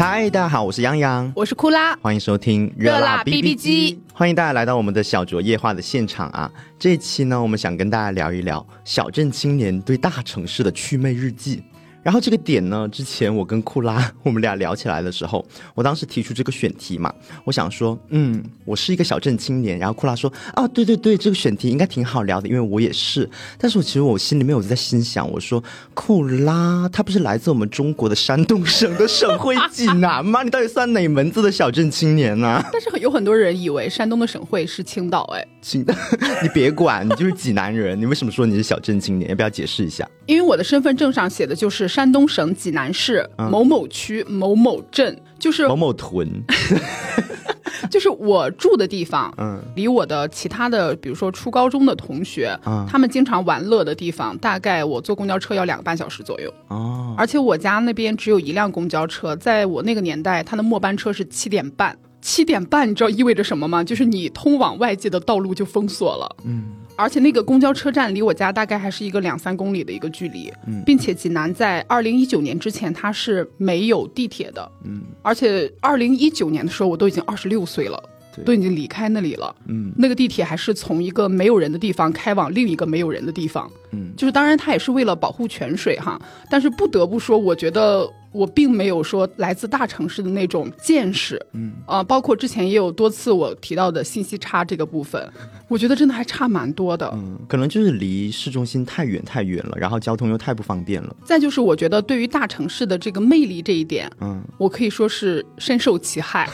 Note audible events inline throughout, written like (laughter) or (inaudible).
嗨，大家好，我是杨洋，我是库拉，欢迎收听热辣 BB 机，欢迎大家来到我们的小酌夜话的现场啊！这一期呢，我们想跟大家聊一聊小镇青年对大城市的祛魅日记。然后这个点呢，之前我跟库拉 (laughs) 我们俩聊起来的时候，我当时提出这个选题嘛，我想说，嗯，我是一个小镇青年。然后库拉说，啊，对对对，这个选题应该挺好聊的，因为我也是。但是我其实我心里面有在心想，我说库拉他不是来自我们中国的山东省的省会济南吗？你到底算哪门子的小镇青年呢？但是有很多人以为山东的省会是青岛，哎，青岛，(laughs) 你别管，你就是济南人，你为什么说你是小镇青年？要不要解释一下？因为我的身份证上写的就是山东省济南市某某区某某镇，就是某某屯，(laughs) 就是我住的地方。嗯，离我的其他的，比如说初高中的同学，他们经常玩乐的地方，大概我坐公交车要两个半小时左右。哦，而且我家那边只有一辆公交车，在我那个年代，它的末班车是七点半。七点半，你知道意味着什么吗？就是你通往外界的道路就封锁了。嗯。而且那个公交车站离我家大概还是一个两三公里的一个距离，嗯并且济南在二零一九年之前它是没有地铁的，嗯，而且二零一九年的时候我都已经二十六岁了，都已经离开那里了，嗯，那个地铁还是从一个没有人的地方开往另一个没有人的地方，嗯，就是当然它也是为了保护泉水哈，但是不得不说，我觉得。我并没有说来自大城市的那种见识，嗯。啊，包括之前也有多次我提到的信息差这个部分，我觉得真的还差蛮多的。嗯，可能就是离市中心太远太远了，然后交通又太不方便了。再就是我觉得对于大城市的这个魅力这一点，嗯，我可以说是深受其害，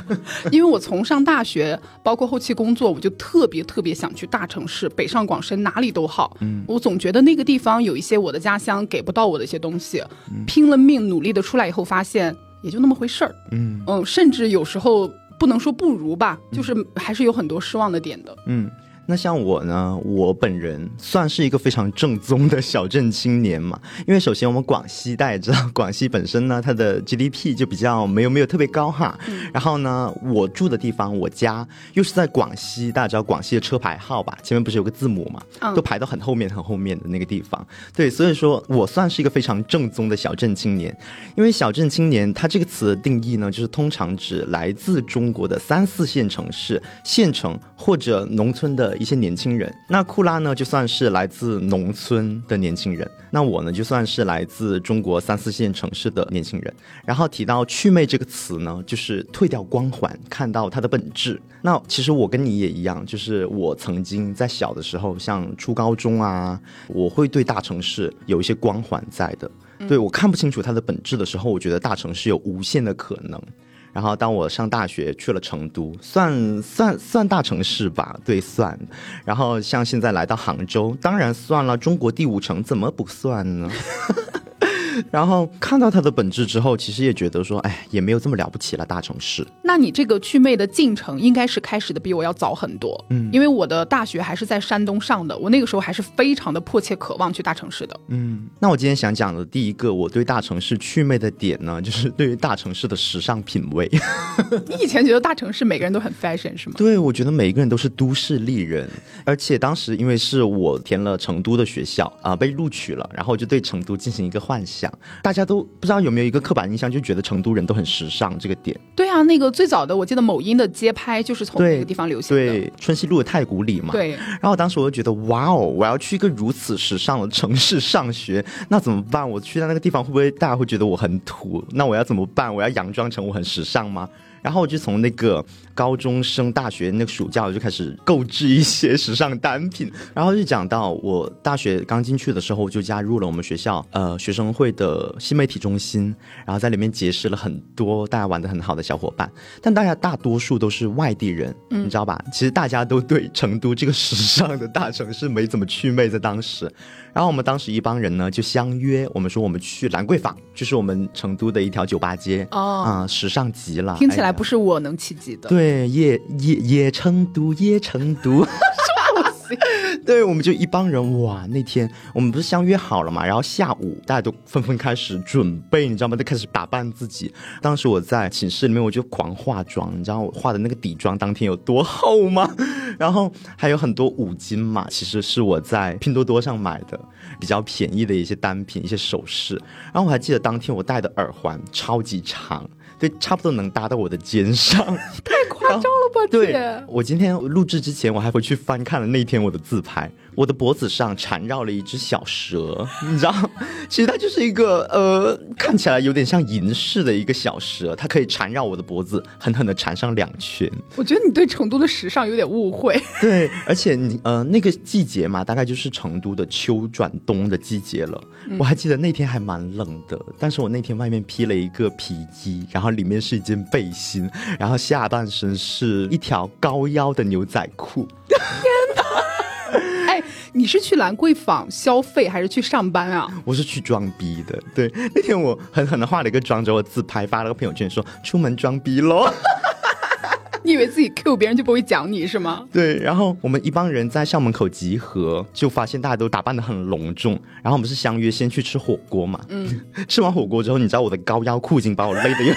(laughs) 因为我从上大学，包括后期工作，我就特别特别想去大城市，北上广深哪里都好，嗯，我总觉得那个地方有一些我的家乡给不到我的一些东西，拼了命努。力的出来以后，发现也就那么回事儿，嗯嗯，甚至有时候不能说不如吧，就是还是有很多失望的点的，嗯。那像我呢，我本人算是一个非常正宗的小镇青年嘛。因为首先我们广西大家知道，广西本身呢，它的 GDP 就比较没有没有特别高哈。然后呢，我住的地方，我家又是在广西，大家知道广西的车牌号吧？前面不是有个字母嘛？都排到很后面很后面的那个地方。对，所以说我算是一个非常正宗的小镇青年。因为小镇青年它这个词的定义呢，就是通常指来自中国的三四线城市、县城或者农村的。一些年轻人，那库拉呢，就算是来自农村的年轻人，那我呢，就算是来自中国三四线城市的年轻人。然后提到“祛魅”这个词呢，就是退掉光环，看到它的本质。那其实我跟你也一样，就是我曾经在小的时候，像初高中啊，我会对大城市有一些光环在的。对我看不清楚它的本质的时候，我觉得大城市有无限的可能。然后，当我上大学去了成都，算算算大城市吧，对，算。然后像现在来到杭州，当然算了，中国第五城怎么不算呢？然后看到它的本质之后，其实也觉得说，哎，也没有这么了不起了，大城市。那你这个祛魅的进程应该是开始的比我要早很多，嗯，因为我的大学还是在山东上的，我那个时候还是非常的迫切渴望去大城市的，嗯。那我今天想讲的第一个我对大城市祛魅的点呢，就是对于大城市的时尚品味。你 (laughs) 以前觉得大城市每个人都很 fashion 是吗？对，我觉得每一个人都是都市丽人，而且当时因为是我填了成都的学校啊，被录取了，然后就对成都进行一个幻想。大家都不知道有没有一个刻板印象，就觉得成都人都很时尚这个点。对啊，那个最早的我记得某音的街拍就是从那个地方流行的，对，春熙路的太古里嘛。对。然后当时我就觉得，哇哦，我要去一个如此时尚的城市上学，那怎么办？我去到那个地方会不会大家会觉得我很土？那我要怎么办？我要佯装成我很时尚吗？然后我就从那个高中升大学那个暑假，我就开始购置一些时尚单品。然后就讲到我大学刚进去的时候，就加入了我们学校呃学生会的新媒体中心，然后在里面结识了很多大家玩的很好的小伙伴。但大家大多数都是外地人，你知道吧？其实大家都对成都这个时尚的大城市没怎么祛魅，在当时。然后我们当时一帮人呢就相约，我们说我们去兰桂坊，就是我们成都的一条酒吧街哦，啊，时尚极了，听起来不是我能企及的。对，夜夜夜成都，夜成都。(laughs) (laughs) 对，我们就一帮人哇！那天我们不是相约好了嘛，然后下午大家都纷纷开始准备，你知道吗？都开始打扮自己。当时我在寝室里面，我就狂化妆，你知道我化的那个底妆当天有多厚吗？(laughs) 然后还有很多五金嘛，其实是我在拼多多上买的，比较便宜的一些单品、一些首饰。然后我还记得当天我戴的耳环超级长。对，差不多能搭到我的肩上。(laughs) 太夸张了吧？对，我今天录制之前，我还回去翻看了那天我的自拍。我的脖子上缠绕了一只小蛇，你知道，其实它就是一个呃，看起来有点像银饰的一个小蛇，它可以缠绕我的脖子，狠狠的缠上两圈。我觉得你对成都的时尚有点误会。对，而且你呃那个季节嘛，大概就是成都的秋转冬的季节了。我还记得那天还蛮冷的，但是我那天外面披了一个皮衣，然后里面是一件背心，然后下半身是一条高腰的牛仔裤。(laughs) 天哪！(laughs) 哎你是去兰桂坊消费还是去上班啊？我是去装逼的。对，那天我狠狠的化了一个妆，之后自拍发了个朋友圈，说出门装逼喽。你以为自己 Q 别人就不会讲你是吗？对，然后我们一帮人在校门口集合，就发现大家都打扮的很隆重。然后我们是相约先去吃火锅嘛。嗯。(laughs) 吃完火锅之后，你知道我的高腰裤已经把我勒的有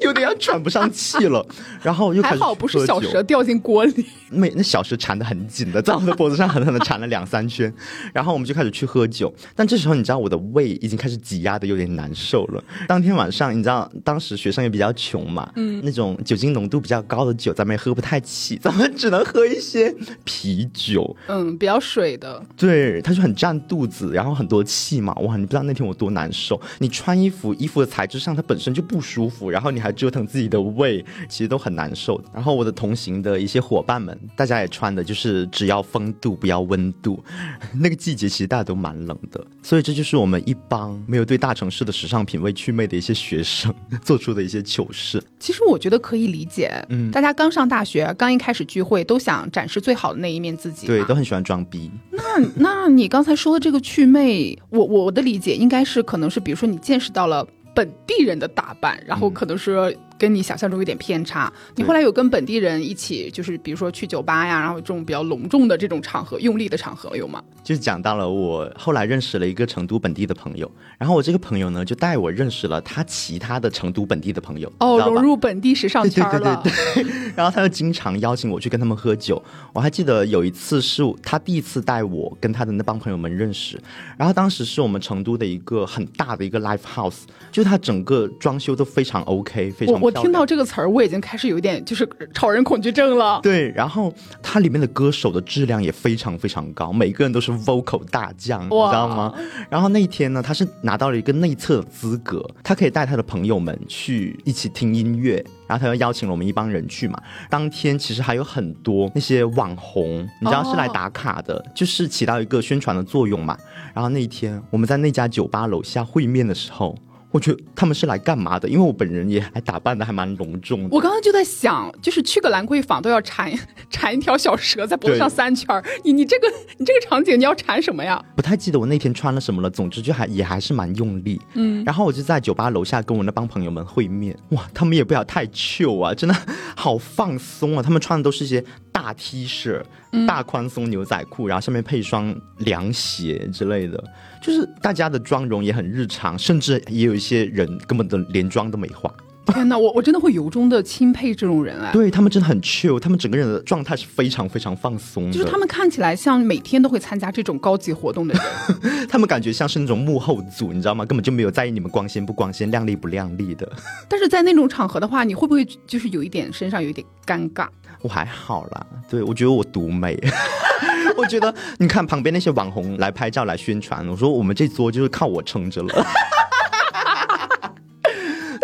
(laughs) 有点要喘不上气了。然后又还好不是小蛇掉进锅里，(laughs) 没那小蛇缠的很紧的，在我的脖子上狠狠的缠了两三圈。然后我们就开始去喝酒，但这时候你知道我的胃已经开始挤压的有点难受了。当天晚上你知道当时学生也比较穷嘛，嗯，那种酒精浓度比较高的酒。酒咱们也喝不太起，咱们只能喝一些啤酒，嗯，比较水的。对，它就很占肚子，然后很多气嘛。哇，你不知道那天我多难受。你穿衣服，衣服的材质上它本身就不舒服，然后你还折腾自己的胃，其实都很难受。然后我的同行的一些伙伴们，大家也穿的就是只要风度不要温度。(laughs) 那个季节其实大家都蛮冷的，所以这就是我们一帮没有对大城市的时尚品味祛魅的一些学生 (laughs) 做出的一些糗事。其实我觉得可以理解，嗯，大家。刚上大学，刚一开始聚会，都想展示最好的那一面自己，对，都很喜欢装逼。那，那你刚才说的这个祛魅，我我的理解应该是，可能是比如说你见识到了本地人的打扮，然后可能是。跟你想象中有点偏差。你后来有跟本地人一起，就是比如说去酒吧呀，然后这种比较隆重的这种场合、用力的场合有吗？就是讲到了我后来认识了一个成都本地的朋友，然后我这个朋友呢就带我认识了他其他的成都本地的朋友，哦，融入本地时尚 (laughs) 圈了。对对对对。(laughs) 然后他就经常邀请我去跟他们喝酒。我还记得有一次是他第一次带我跟他的那帮朋友们认识，然后当时是我们成都的一个很大的一个 live house，就是它整个装修都非常 OK，非常。我听到这个词儿，我已经开始有点就是超人恐惧症了。对，然后它里面的歌手的质量也非常非常高，每个人都是 vocal 大将，你知道吗？然后那一天呢，他是拿到了一个内测的资格，他可以带他的朋友们去一起听音乐，然后他又邀请了我们一帮人去嘛。当天其实还有很多那些网红，你知道是来打卡的，就是起到一个宣传的作用嘛。然后那一天我们在那家酒吧楼下会面的时候。我觉得他们是来干嘛的？因为我本人也还打扮的还蛮隆重的。我刚刚就在想，就是去个兰桂坊都要缠 (laughs) 缠一条小蛇在脖子上三圈儿。你你这个你这个场景你要缠什么呀？不太记得我那天穿了什么了。总之就还也还是蛮用力。嗯。然后我就在酒吧楼下跟我那帮朋友们会面。哇，他们也不要太糗啊，真的好放松啊。他们穿的都是一些大 T 恤、大宽松牛仔裤，然后上面配一双凉鞋之类的。就是大家的妆容也很日常，甚至也有一些人根本都连妆都没化。天哪，我我真的会由衷的钦佩这种人啊！对他们真的很 chill，他们整个人的状态是非常非常放松。就是他们看起来像每天都会参加这种高级活动的人，(laughs) 他们感觉像是那种幕后组，你知道吗？根本就没有在意你们光鲜不光鲜、靓丽不靓丽的。但是在那种场合的话，你会不会就是有一点身上有一点尴尬？我还好啦，对我觉得我独美。(laughs) 我觉得你看旁边那些网红来拍照来宣传，我说我们这桌就是靠我撑着了。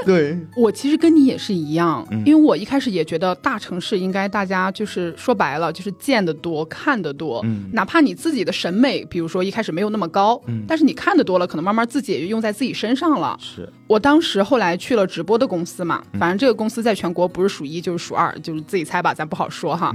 对，我其实跟你也是一样，因为我一开始也觉得大城市应该大家就是说白了就是见得多看得多，嗯，哪怕你自己的审美，比如说一开始没有那么高，嗯，但是你看得多了，可能慢慢自己也就用在自己身上了。是。我当时后来去了直播的公司嘛，反正这个公司在全国不是数一就是数二，就是自己猜吧，咱不好说哈。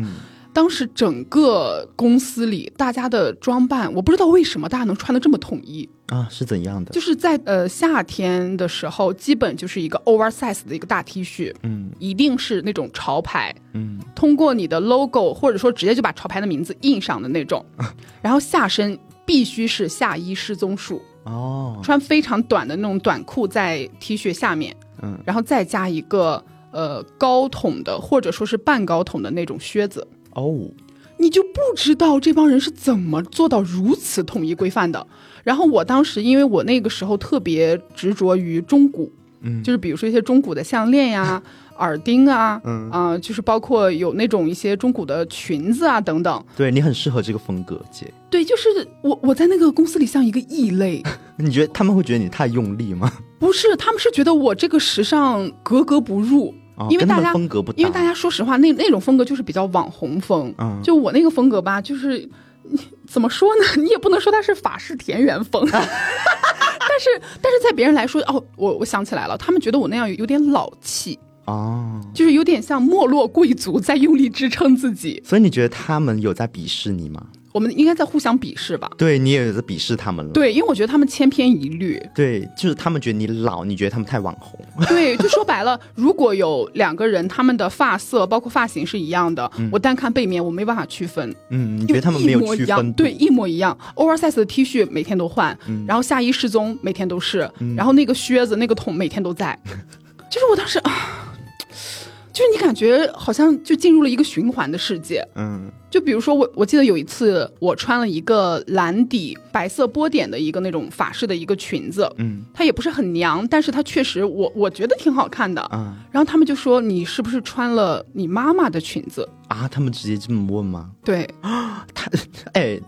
当时整个公司里，大家的装扮，我不知道为什么大家能穿的这么统一啊？是怎样的？就是在呃夏天的时候，基本就是一个 oversize 的一个大 T 恤，嗯，一定是那种潮牌，嗯，通过你的 logo 或者说直接就把潮牌的名字印上的那种，(laughs) 然后下身必须是下衣失踪术哦，穿非常短的那种短裤在 T 恤下面，嗯，然后再加一个呃高筒的或者说是半高筒的那种靴子。哦，你就不知道这帮人是怎么做到如此统一规范的。然后我当时，因为我那个时候特别执着于中古，嗯，就是比如说一些中古的项链呀、(laughs) 耳钉啊，嗯啊，就是包括有那种一些中古的裙子啊等等。对你很适合这个风格，姐。对，就是我我在那个公司里像一个异类。(laughs) 你觉得他们会觉得你太用力吗？(laughs) 不是，他们是觉得我这个时尚格格不入。因为大家风格不，因为大家说实话，那那种风格就是比较网红风。嗯，就我那个风格吧，就是怎么说呢？(laughs) 你也不能说它是法式田园风，(laughs) 但是但是在别人来说，哦，我我想起来了，他们觉得我那样有点老气哦，就是有点像没落贵族在用力支撑自己。所以你觉得他们有在鄙视你吗？我们应该在互相鄙视吧？对你也在鄙视他们了。对，因为我觉得他们千篇一律。对，就是他们觉得你老，你觉得他们太网红。(laughs) 对，就说白了，如果有两个人，他们的发色包括发型是一样的，我单看背面，我没办法区分。嗯，你觉得他们没有区分？对，一模一样。oversize 的 T 恤每天都换，然后下衣失踪每天都是，然后那个靴子那个桶每天都在。(laughs) 就是我当时啊。就是你感觉好像就进入了一个循环的世界，嗯，就比如说我我记得有一次我穿了一个蓝底白色波点的一个那种法式的一个裙子，嗯，它也不是很娘，但是它确实我我觉得挺好看的，嗯，然后他们就说你是不是穿了你妈妈的裙子啊？他们直接这么问吗？对，他 (laughs) 哎。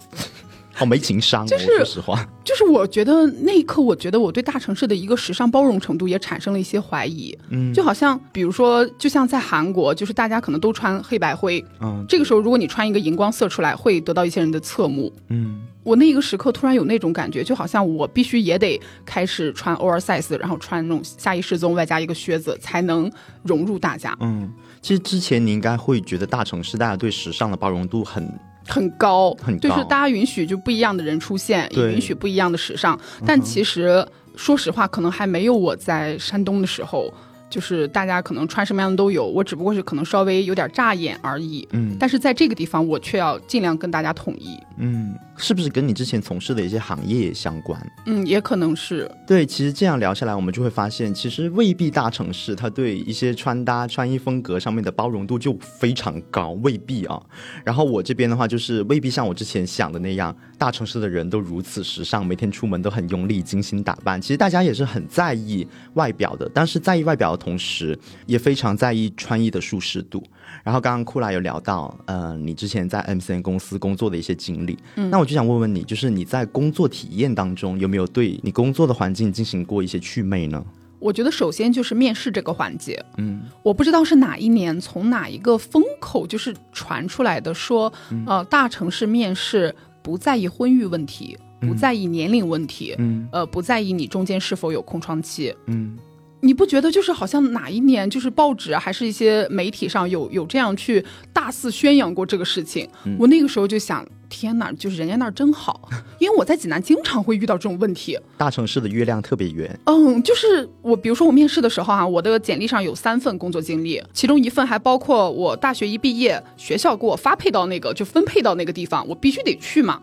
好没情商，就是说实话，就是我觉得那一刻，我觉得我对大城市的一个时尚包容程度也产生了一些怀疑。嗯，就好像比如说，就像在韩国，就是大家可能都穿黑白灰，嗯，这个时候如果你穿一个荧光色出来，会得到一些人的侧目。嗯，我那一个时刻突然有那种感觉，就好像我必须也得开始穿 oversize，然后穿那种下衣失踪，外加一个靴子，才能融入大家。嗯，其实之前你应该会觉得大城市大家对时尚的包容度很。很高，就是大家允许就不一样的人出现，也允许不一样的时尚。但其实说实话，可能还没有我在山东的时候。就是大家可能穿什么样的都有，我只不过是可能稍微有点扎眼而已。嗯，但是在这个地方，我却要尽量跟大家统一。嗯，是不是跟你之前从事的一些行业相关？嗯，也可能是。对，其实这样聊下来，我们就会发现，其实未必大城市它对一些穿搭、穿衣风格上面的包容度就非常高，未必啊。然后我这边的话，就是未必像我之前想的那样，大城市的人都如此时尚，每天出门都很用力、精心打扮。其实大家也是很在意外表的，但是在意外表。同时，也非常在意穿衣的舒适度。然后，刚刚库拉有聊到，呃，你之前在 MCN 公司工作的一些经历。嗯，那我就想问问你，就是你在工作体验当中，有没有对你工作的环境进行过一些祛魅呢？我觉得，首先就是面试这个环节。嗯，我不知道是哪一年从哪一个风口就是传出来的，说，呃，大城市面试不在意婚育问题，不在意年龄问题，嗯，呃，不在意你中间是否有空窗期，嗯。你不觉得就是好像哪一年就是报纸还是一些媒体上有有这样去大肆宣扬过这个事情？我那个时候就想。天哪，就是人家那儿真好，因为我在济南经常会遇到这种问题。大城市的月亮特别圆。嗯，就是我，比如说我面试的时候啊，我的简历上有三份工作经历，其中一份还包括我大学一毕业，学校给我发配到那个就分配到那个地方，我必须得去嘛。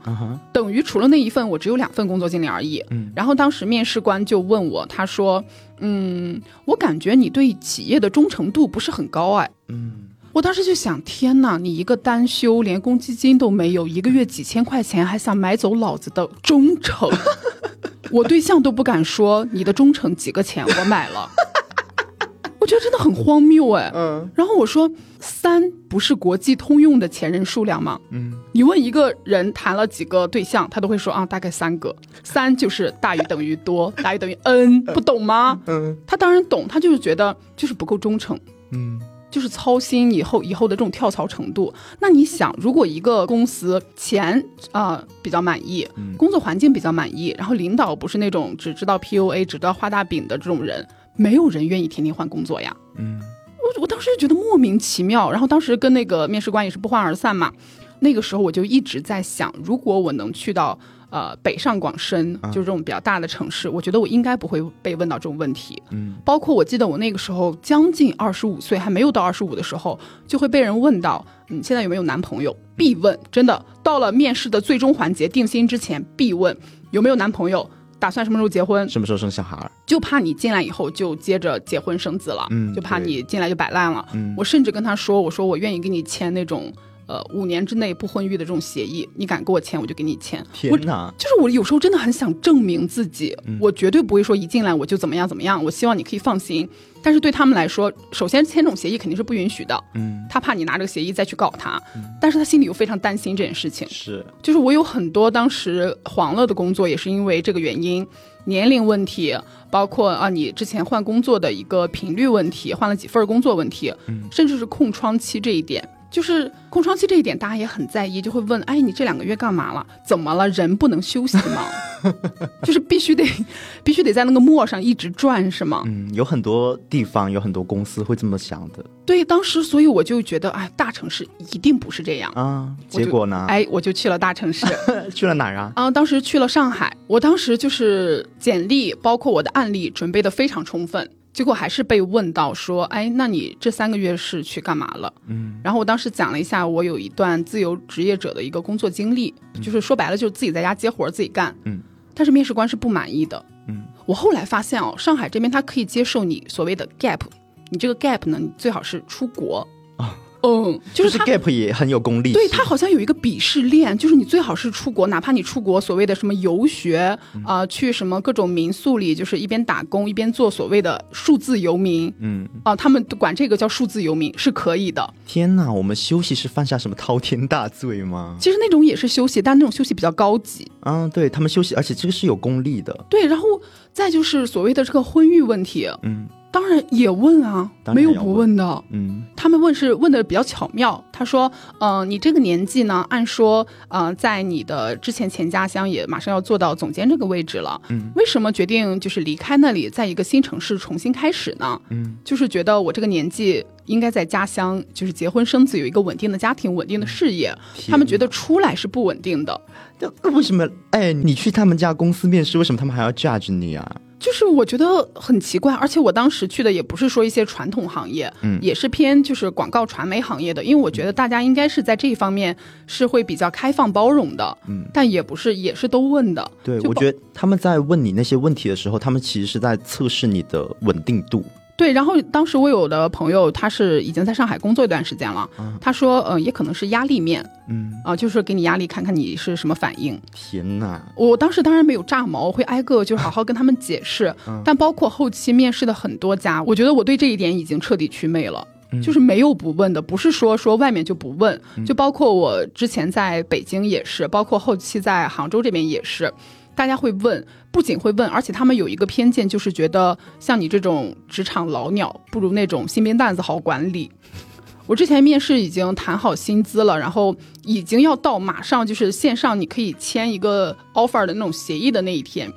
等于除了那一份，我只有两份工作经历而已。嗯。然后当时面试官就问我，他说：“嗯，我感觉你对企业的忠诚度不是很高哎。”嗯。我当时就想，天哪！你一个单休，连公积金都没有，一个月几千块钱，还想买走老子的忠诚？(laughs) 我对象都不敢说你的忠诚几个钱，我买了。我觉得真的很荒谬哎。嗯。然后我说，三不是国际通用的前任数量吗？嗯。你问一个人谈了几个对象，他都会说啊，大概三个。三就是大于等于多，大于等于 n，不懂吗？嗯。他当然懂，他就是觉得就是不够忠诚。嗯。就是操心以后以后的这种跳槽程度。那你想，如果一个公司钱啊比较满意，工作环境比较满意，然后领导不是那种只知道 PUA、只知道画大饼的这种人，没有人愿意天天换工作呀。嗯，我我当时就觉得莫名其妙。然后当时跟那个面试官也是不欢而散嘛。那个时候我就一直在想，如果我能去到。呃，北上广深就是这种比较大的城市，我觉得我应该不会被问到这种问题。嗯，包括我记得我那个时候将近二十五岁，还没有到二十五的时候，就会被人问到，嗯，现在有没有男朋友？必问，真的，到了面试的最终环节定薪之前必问有没有男朋友，打算什么时候结婚，什么时候生小孩，就怕你进来以后就接着结婚生子了，嗯，就怕你进来就摆烂了。嗯，我甚至跟他说，我说我愿意跟你签那种。呃五年之内不婚育的这种协议，你敢给我签，我就给你签。天哪！就是我有时候真的很想证明自己，我绝对不会说一进来我就怎么样怎么样。我希望你可以放心。但是对他们来说，首先签这种协议肯定是不允许的。嗯，他怕你拿这个协议再去搞他，但是他心里又非常担心这件事情。是，就是我有很多当时黄了的工作，也是因为这个原因，年龄问题，包括啊你之前换工作的一个频率问题，换了几份工作问题，甚至是空窗期这一点。就是空窗期这一点，大家也很在意，就会问：哎，你这两个月干嘛了？怎么了？人不能休息吗？(laughs) 就是必须得，(laughs) 必须得在那个磨上一直转，是吗？嗯，有很多地方，有很多公司会这么想的。对，当时所以我就觉得，哎，大城市一定不是这样啊。结果呢？哎，我就去了大城市，(laughs) 去了哪儿啊？啊，当时去了上海。我当时就是简历，包括我的案例，准备的非常充分。结果还是被问到说，哎，那你这三个月是去干嘛了？嗯，然后我当时讲了一下，我有一段自由职业者的一个工作经历，就是说白了就是自己在家接活自己干。嗯，但是面试官是不满意的。嗯，我后来发现哦，上海这边他可以接受你所谓的 gap，你这个 gap 呢，你最好是出国。嗯，就是 gap 也很有功力。对他好像有一个鄙视链，就是你最好是出国，哪怕你出国所谓的什么游学啊，去什么各种民宿里，就是一边打工一边做所谓的数字游民。嗯，啊，他们管这个叫数字游民是可以的。天哪，我们休息是犯下什么滔天大罪吗？其实那种也是休息，但那种休息比较高级。嗯，对他们休息，而且这个是有功力的。对，然后再就是所谓的这个婚育问题。嗯。当然也问啊，没有不问的。嗯，他们问是问的比较巧妙。他说：“嗯，你这个年纪呢，按说，呃，在你的之前前家乡也马上要做到总监这个位置了。嗯，为什么决定就是离开那里，在一个新城市重新开始呢？嗯，就是觉得我这个年纪应该在家乡，就是结婚生子，有一个稳定的家庭，稳定的事业。他们觉得出来是不稳定的。那为什么？哎，你去他们家公司面试，为什么他们还要 judge 你啊？”就是我觉得很奇怪，而且我当时去的也不是说一些传统行业，嗯，也是偏就是广告传媒行业的，因为我觉得大家应该是在这一方面是会比较开放包容的，嗯，但也不是，也是都问的。对，我觉得他们在问你那些问题的时候，他们其实是在测试你的稳定度。对，然后当时我有的朋友他是已经在上海工作一段时间了，他说，嗯，也可能是压力面，嗯，啊，就是给你压力，看看你是什么反应。天呐！我当时当然没有炸毛，我会挨个就好好跟他们解释。(laughs) 但包括后期面试的很多家，我觉得我对这一点已经彻底祛魅了，就是没有不问的，不是说说外面就不问，就包括我之前在北京也是，包括后期在杭州这边也是。大家会问，不仅会问，而且他们有一个偏见，就是觉得像你这种职场老鸟，不如那种新兵蛋子好管理。(laughs) 我之前面试已经谈好薪资了，然后已经要到马上就是线上你可以签一个 offer 的那种协议的那一天，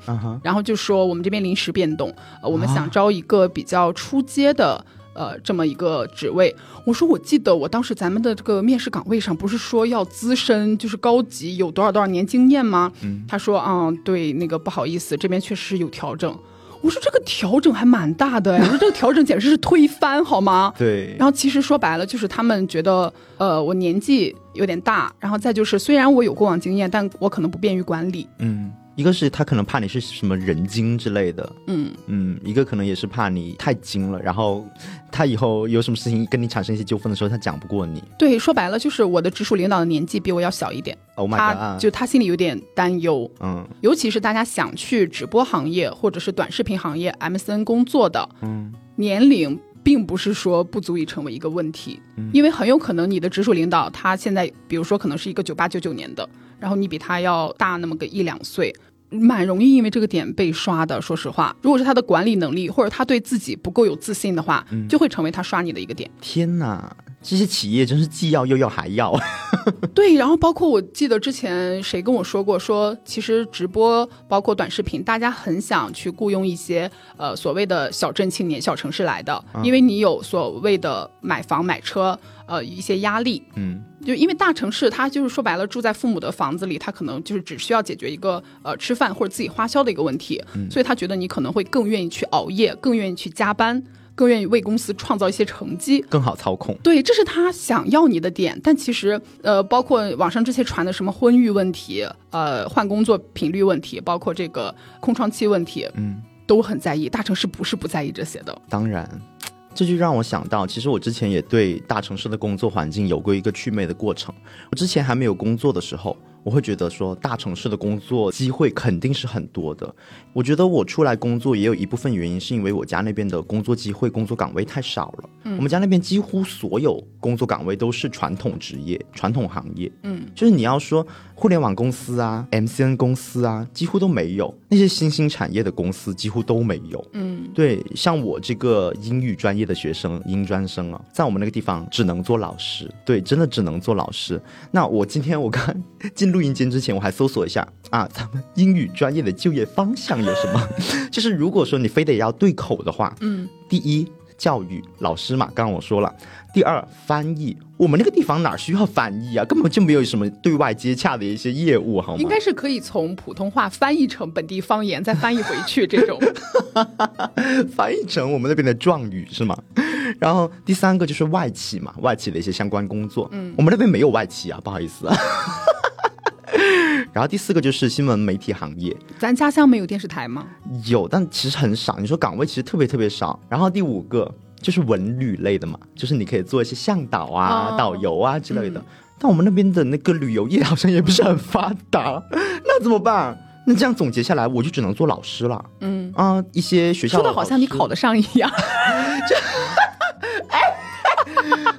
然后就说我们这边临时变动，呃，我们想招一个比较出街的。呃，这么一个职位，我说我记得我当时咱们的这个面试岗位上不是说要资深，就是高级，有多少多少年经验吗？嗯，他说，嗯，对，那个不好意思，这边确实有调整。我说这个调整还蛮大的，(laughs) 我说这个调整简直是推翻，好吗？对。然后其实说白了，就是他们觉得，呃，我年纪有点大，然后再就是虽然我有过往经验，但我可能不便于管理。嗯。一个是他可能怕你是什么人精之类的，嗯。嗯，一个可能也是怕你太精了，然后他以后有什么事情跟你产生一些纠纷的时候，他讲不过你。对，说白了就是我的直属领导的年纪比我要小一点，Oh my god，就他心里有点担忧，嗯，尤其是大家想去直播行业或者是短视频行业 MCN 工作的，嗯，年龄并不是说不足以成为一个问题，因为很有可能你的直属领导他现在，比如说可能是一个九八九九年的，然后你比他要大那么个一两岁。蛮容易因为这个点被刷的，说实话，如果是他的管理能力或者他对自己不够有自信的话，就会成为他刷你的一个点。天哪，这些企业真是既要又要还要。(laughs) (laughs) 对，然后包括我记得之前谁跟我说过，说其实直播包括短视频，大家很想去雇佣一些呃所谓的小镇青年、小城市来的，因为你有所谓的买房买车。呃，一些压力，嗯，就因为大城市，他就是说白了，住在父母的房子里，他可能就是只需要解决一个呃吃饭或者自己花销的一个问题，所以他觉得你可能会更愿意去熬夜，更愿意去加班，更愿意为公司创造一些成绩，更好操控。对，这是他想要你的点。但其实，呃，包括网上这些传的什么婚育问题，呃，换工作频率问题，包括这个空窗期问题，嗯，都很在意。大城市不是不在意这些的，当然。这就让我想到，其实我之前也对大城市的工作环境有过一个祛魅的过程。我之前还没有工作的时候。我会觉得说，大城市的工作机会肯定是很多的。我觉得我出来工作也有一部分原因，是因为我家那边的工作机会、工作岗位太少了。嗯，我们家那边几乎所有工作岗位都是传统职业、传统行业。嗯，就是你要说互联网公司啊、MCN 公司啊，几乎都没有；那些新兴产业的公司几乎都没有。嗯，对，像我这个英语专业的学生、英专生啊，在我们那个地方只能做老师。对，真的只能做老师。那我今天我刚 (laughs) 进。录音间之前，我还搜索一下啊，咱们英语专业的就业方向有什么？(laughs) 就是如果说你非得要对口的话，嗯，第一教育老师嘛，刚刚我说了，第二翻译，我们那个地方哪需要翻译啊？根本就没有什么对外接洽的一些业务，好吗？应该是可以从普通话翻译成本地方言，再翻译回去这种，(laughs) 翻译成我们那边的壮语是吗？然后第三个就是外企嘛，外企的一些相关工作，嗯，我们那边没有外企啊，不好意思。(laughs) 然后第四个就是新闻媒体行业，咱家乡没有电视台吗？有，但其实很少。你说岗位其实特别特别少。然后第五个就是文旅类的嘛，就是你可以做一些向导啊、导游啊之类的。但我们那边的那个旅游业好像也不是很发达，(laughs) 那怎么办？那这样总结下来，我就只能做老师了。嗯啊，一些学校说的好像你考得上一样。(laughs)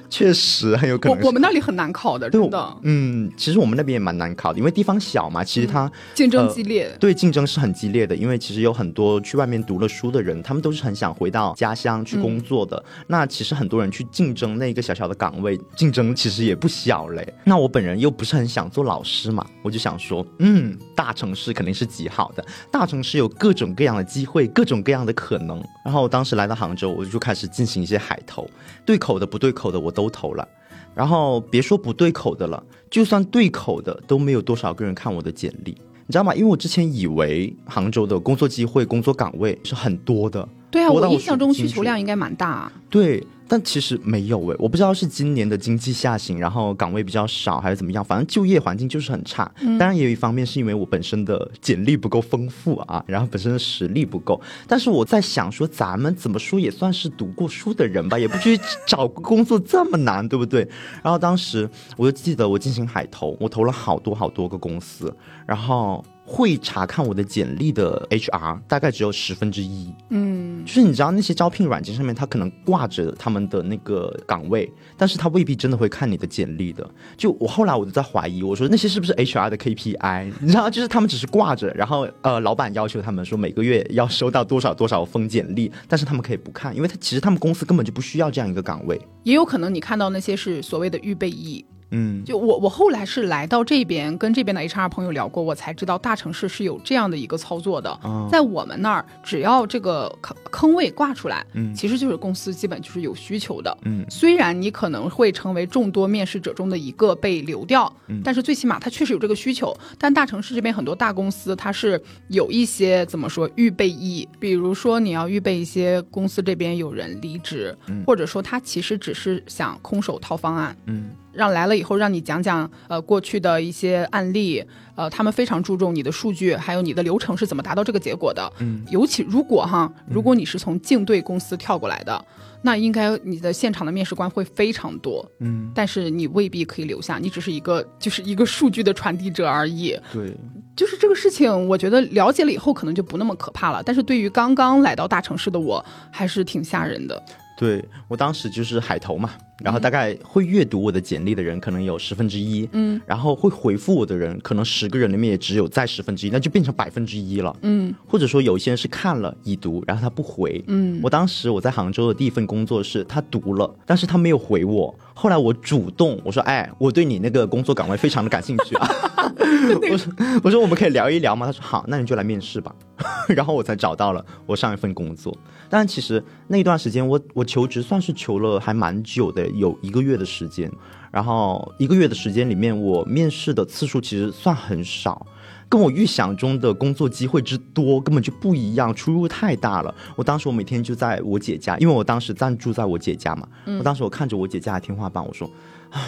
(laughs) 确实很有可能。我我们那里很难考的，真的。嗯，其实我们那边也蛮难考的，因为地方小嘛。其实它竞争激烈，对，竞争是很激烈的。因为其实有很多去外面读了书的人，他们都是很想回到家乡去工作的。那其实很多人去竞争那一个小小的岗位，竞争其实也不小嘞。那我本人又不是很想做老师嘛，我就想说，嗯，大城市肯定是极好的，大城市有各种各样的机会，各种各样的可能。然后当时来到杭州，我就开始进行一些海投，对口的不对口的我都。都投了，然后别说不对口的了，就算对口的都没有多少个人看我的简历，你知道吗？因为我之前以为杭州的工作机会、工作岗位是很多的，对啊，我印象中需求量应该蛮大，啊对。但其实没有诶，我不知道是今年的经济下行，然后岗位比较少，还是怎么样。反正就业环境就是很差。当然也有一方面是因为我本身的简历不够丰富啊，然后本身的实力不够。但是我在想说，咱们怎么说也算是读过书的人吧，也不至于 (laughs) 找工作这么难，对不对？然后当时我就记得我进行海投，我投了好多好多个公司，然后。会查看我的简历的 HR 大概只有十分之一，嗯，就是你知道那些招聘软件上面，他可能挂着他们的那个岗位，但是他未必真的会看你的简历的。就我后来我就在怀疑，我说那些是不是 HR 的 KPI？(laughs) 你知道，就是他们只是挂着，然后呃，老板要求他们说每个月要收到多少多少封简历，但是他们可以不看，因为他其实他们公司根本就不需要这样一个岗位。也有可能你看到那些是所谓的预备役。嗯，就我我后来是来到这边，跟这边的 HR 朋友聊过，我才知道大城市是有这样的一个操作的。在我们那儿，只要这个坑坑位挂出来，嗯，其实就是公司基本就是有需求的。嗯，虽然你可能会成为众多面试者中的一个被流掉，但是最起码他确实有这个需求。但大城市这边很多大公司，它是有一些怎么说预备役，比如说你要预备一些公司这边有人离职，或者说他其实只是想空手套方案，嗯。让来了以后，让你讲讲呃过去的一些案例，呃，他们非常注重你的数据，还有你的流程是怎么达到这个结果的。嗯，尤其如果哈，如果你是从竞对公司跳过来的，那应该你的现场的面试官会非常多。嗯，但是你未必可以留下，你只是一个就是一个数据的传递者而已。对，就是这个事情，我觉得了解了以后可能就不那么可怕了。但是对于刚刚来到大城市的我，还是挺吓人的。对我当时就是海投嘛。然后大概会阅读我的简历的人可能有十分之一，嗯，然后会回复我的人可能十个人里面也只有在十分之一，那就变成百分之一了，嗯，或者说有一些人是看了已读，然后他不回，嗯，我当时我在杭州的第一份工作是他读了，但是他没有回我，后来我主动我说，哎，我对你那个工作岗位非常的感兴趣啊，(laughs) 我说我说我们可以聊一聊吗？他说好，那你就来面试吧，(laughs) 然后我才找到了我上一份工作，但其实那段时间我我求职算是求了还蛮久的。有一个月的时间，然后一个月的时间里面，我面试的次数其实算很少，跟我预想中的工作机会之多根本就不一样，出入太大了。我当时我每天就在我姐家，因为我当时暂住在我姐家嘛。我当时我看着我姐家的天花板，我说：“啊，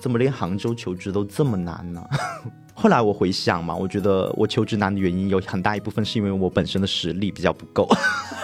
怎么连杭州求职都这么难呢？” (laughs) 后来我回想嘛，我觉得我求职难的原因有很大一部分是因为我本身的实力比较不够。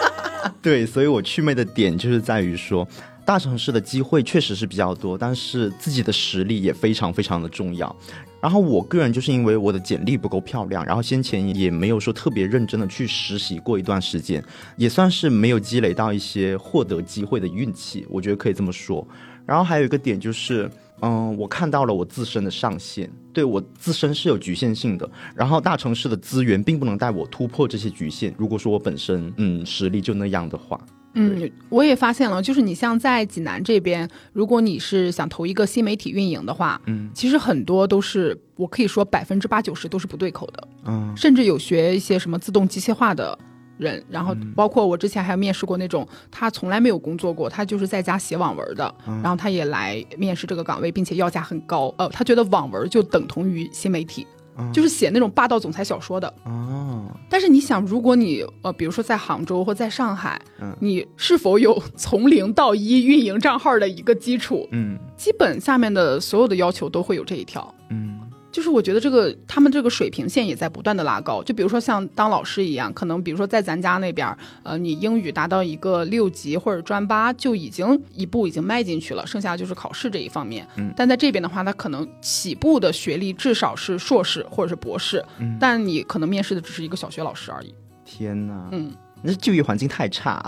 (laughs) 对，所以我祛魅的点就是在于说，大城市的机会确实是比较多，但是自己的实力也非常非常的重要。然后我个人就是因为我的简历不够漂亮，然后先前也没有说特别认真的去实习过一段时间，也算是没有积累到一些获得机会的运气，我觉得可以这么说。然后还有一个点就是。嗯，我看到了我自身的上限，对我自身是有局限性的。然后大城市的资源并不能带我突破这些局限。如果说我本身嗯实力就那样的话，嗯，我也发现了，就是你像在济南这边，如果你是想投一个新媒体运营的话，嗯，其实很多都是我可以说百分之八九十都是不对口的，嗯，甚至有学一些什么自动机械化的。人，然后包括我之前还有面试过那种他从来没有工作过，他就是在家写网文的，然后他也来面试这个岗位，并且要价很高。呃，他觉得网文就等同于新媒体，就是写那种霸道总裁小说的。哦。但是你想，如果你呃，比如说在杭州或在上海，你是否有从零到一运营账号的一个基础？嗯，基本下面的所有的要求都会有这一条。嗯。就是我觉得这个他们这个水平线也在不断的拉高，就比如说像当老师一样，可能比如说在咱家那边，呃，你英语达到一个六级或者专八就已经一步已经迈进去了，剩下就是考试这一方面。嗯，但在这边的话，他可能起步的学历至少是硕士或者是博士，但你可能面试的只是一个小学老师而已。天哪，嗯，那就业环境太差。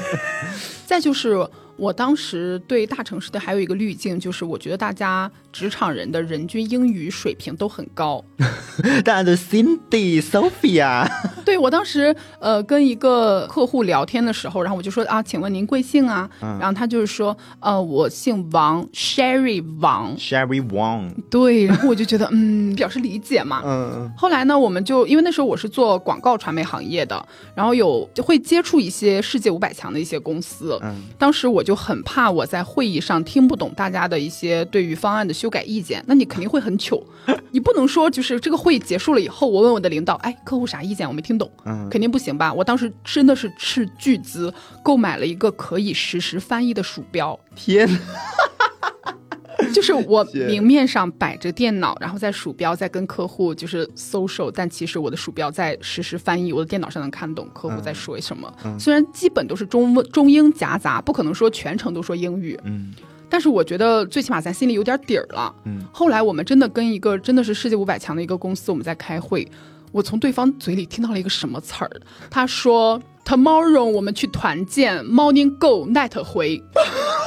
(laughs) 再就是。我当时对大城市的还有一个滤镜，就是我觉得大家职场人的人均英语水平都很高。(laughs) 大家的 Cindy、Sophia，(laughs) 对我当时呃跟一个客户聊天的时候，然后我就说啊，请问您贵姓啊？然后他就是说呃我姓王，Sherry 王，Sherry Wang。对，然后我就觉得嗯表示理解嘛。嗯嗯。后来呢，我们就因为那时候我是做广告传媒行业的，然后有就会接触一些世界五百强的一些公司。嗯。当时我。就很怕我在会议上听不懂大家的一些对于方案的修改意见，那你肯定会很糗。(laughs) 你不能说就是这个会议结束了以后，我问我的领导，哎，客户啥意见？我没听懂，嗯，肯定不行吧？我当时真的是斥巨资购买了一个可以实时翻译的鼠标。天。就是我明面上摆着电脑，然后在鼠标在跟客户就是搜 l 但其实我的鼠标在实时翻译，我的电脑上能看懂客户在说什么。虽然基本都是中文中英夹杂，不可能说全程都说英语。嗯，但是我觉得最起码咱心里有点底儿了。嗯，后来我们真的跟一个真的是世界五百强的一个公司，我们在开会，我从对方嘴里听到了一个什么词儿？他说：“Tomorrow 我们去团建，Morning Go Night 回。” (laughs)